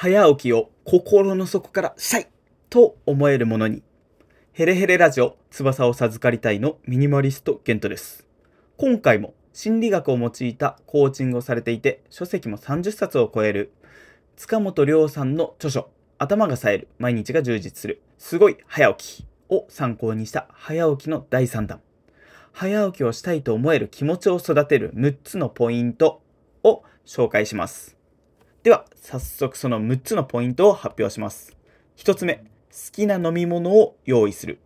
早起きを心の底からしたいと思えるものに。ヘレヘレラジオ翼を授かりたいのミニマリストゲントです。今回も心理学を用いたコーチングをされていて書籍も30冊を超える塚本亮さんの著書頭が冴える毎日が充実するすごい早起きを参考にした早起きの第3弾。早起きをしたいと思える気持ちを育てる6つのポイントを紹介します。では、早速その6つのポイントを発表します。1つ目、好きな飲み物を用意する。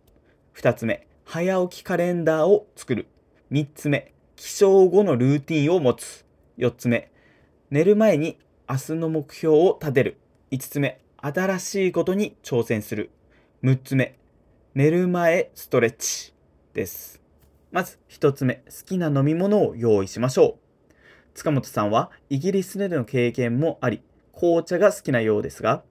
2つ目、早起きカレンダーを作る。3つ目、起床後のルーティンを持つ。4つ目、寝る前に明日の目標を立てる。5つ目、新しいことに挑戦する。6つ目、寝る前ストレッチです。まず1つ目、好きな飲み物を用意しましょう。塚本さんはイギリスでの経験もあり、紅茶が好きなようですが、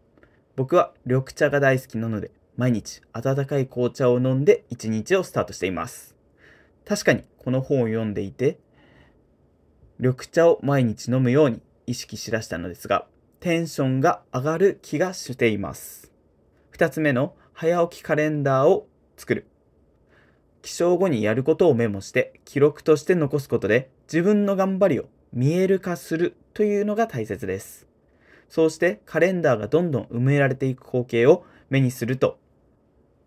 僕は緑茶が大好きなので、毎日温かい紅茶を飲んで一日をスタートしています。確かにこの本を読んでいて、緑茶を毎日飲むように意識しだしたのですが、テンションが上がる気がしています。二つ目の早起きカレンダーを作る。起床後にやることをメモして記録として残すことで自分の頑張りを見える化するというのが大切です。そうしてカレンダーがどんどん埋められていく光景を目にすると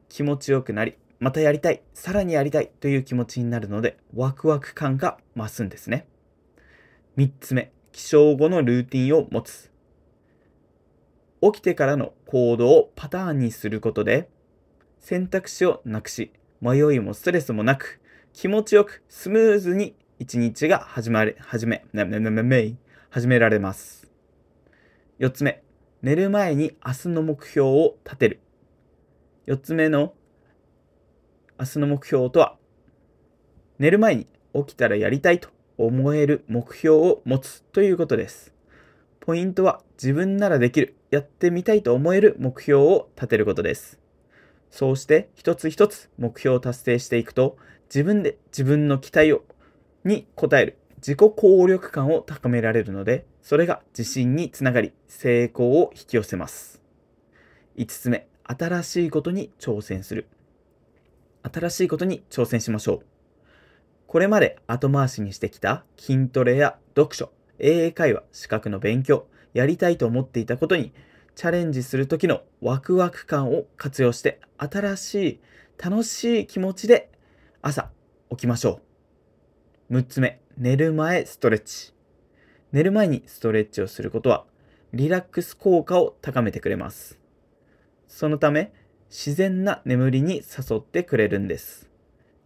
気持ちよくなり、またやりたい、さらにやりたいという気持ちになるのでワクワク感が増すんですね。3つ目、起床後のルーティンを持つ。起きてからの行動をパターンにすることで選択肢をなくし、迷いもストレスもなく気持ちよくスムーズに一日が始まれ、始め、めめめめ始められます。四つ目、寝る前に明日の目標を立てる。四つ目の明日の目標とは、寝る前に起きたらやりたいと思える目標を持つということです。ポイントは自分ならできる、やってみたいと思える目標を立てることです。そうして一つ一つ目標を達成していくと自分で自分の期待をに応える自己効力感を高められるので、それが自信につながり、成功を引き寄せます。5つ目、新しいことに挑戦する。新しいことに挑戦しましょう。これまで後回しにしてきた筋トレや読書、英会話、資格の勉強、やりたいと思っていたことにチャレンジする時のワクワク感を活用して、新しい、楽しい気持ちで朝起きましょう。6つ目、寝る前ストレッチ。寝る前にストレッチをすることは、リラックス効果を高めてくれます。そのため、自然な眠りに誘ってくれるんです。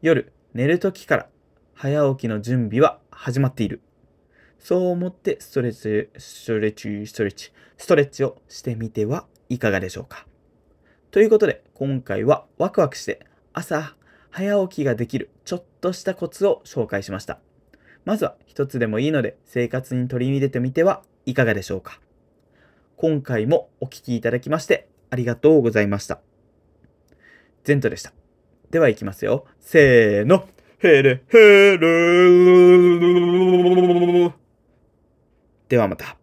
夜、寝る時から早起きの準備は始まっている。そう思ってストレッチ、ストレッチ、ストレッチ、ストレッチをしてみてはいかがでしょうか。ということで、今回はワクワクして朝早起きができるちょっとしたコツを紹介しました。まずは一つでもいいので生活に取り入れてみてはいかがでしょうか。今回もお聴きいただきましてありがとうございました。ゼントでした。では行きますよ。せーの。ヘレヘレではまた。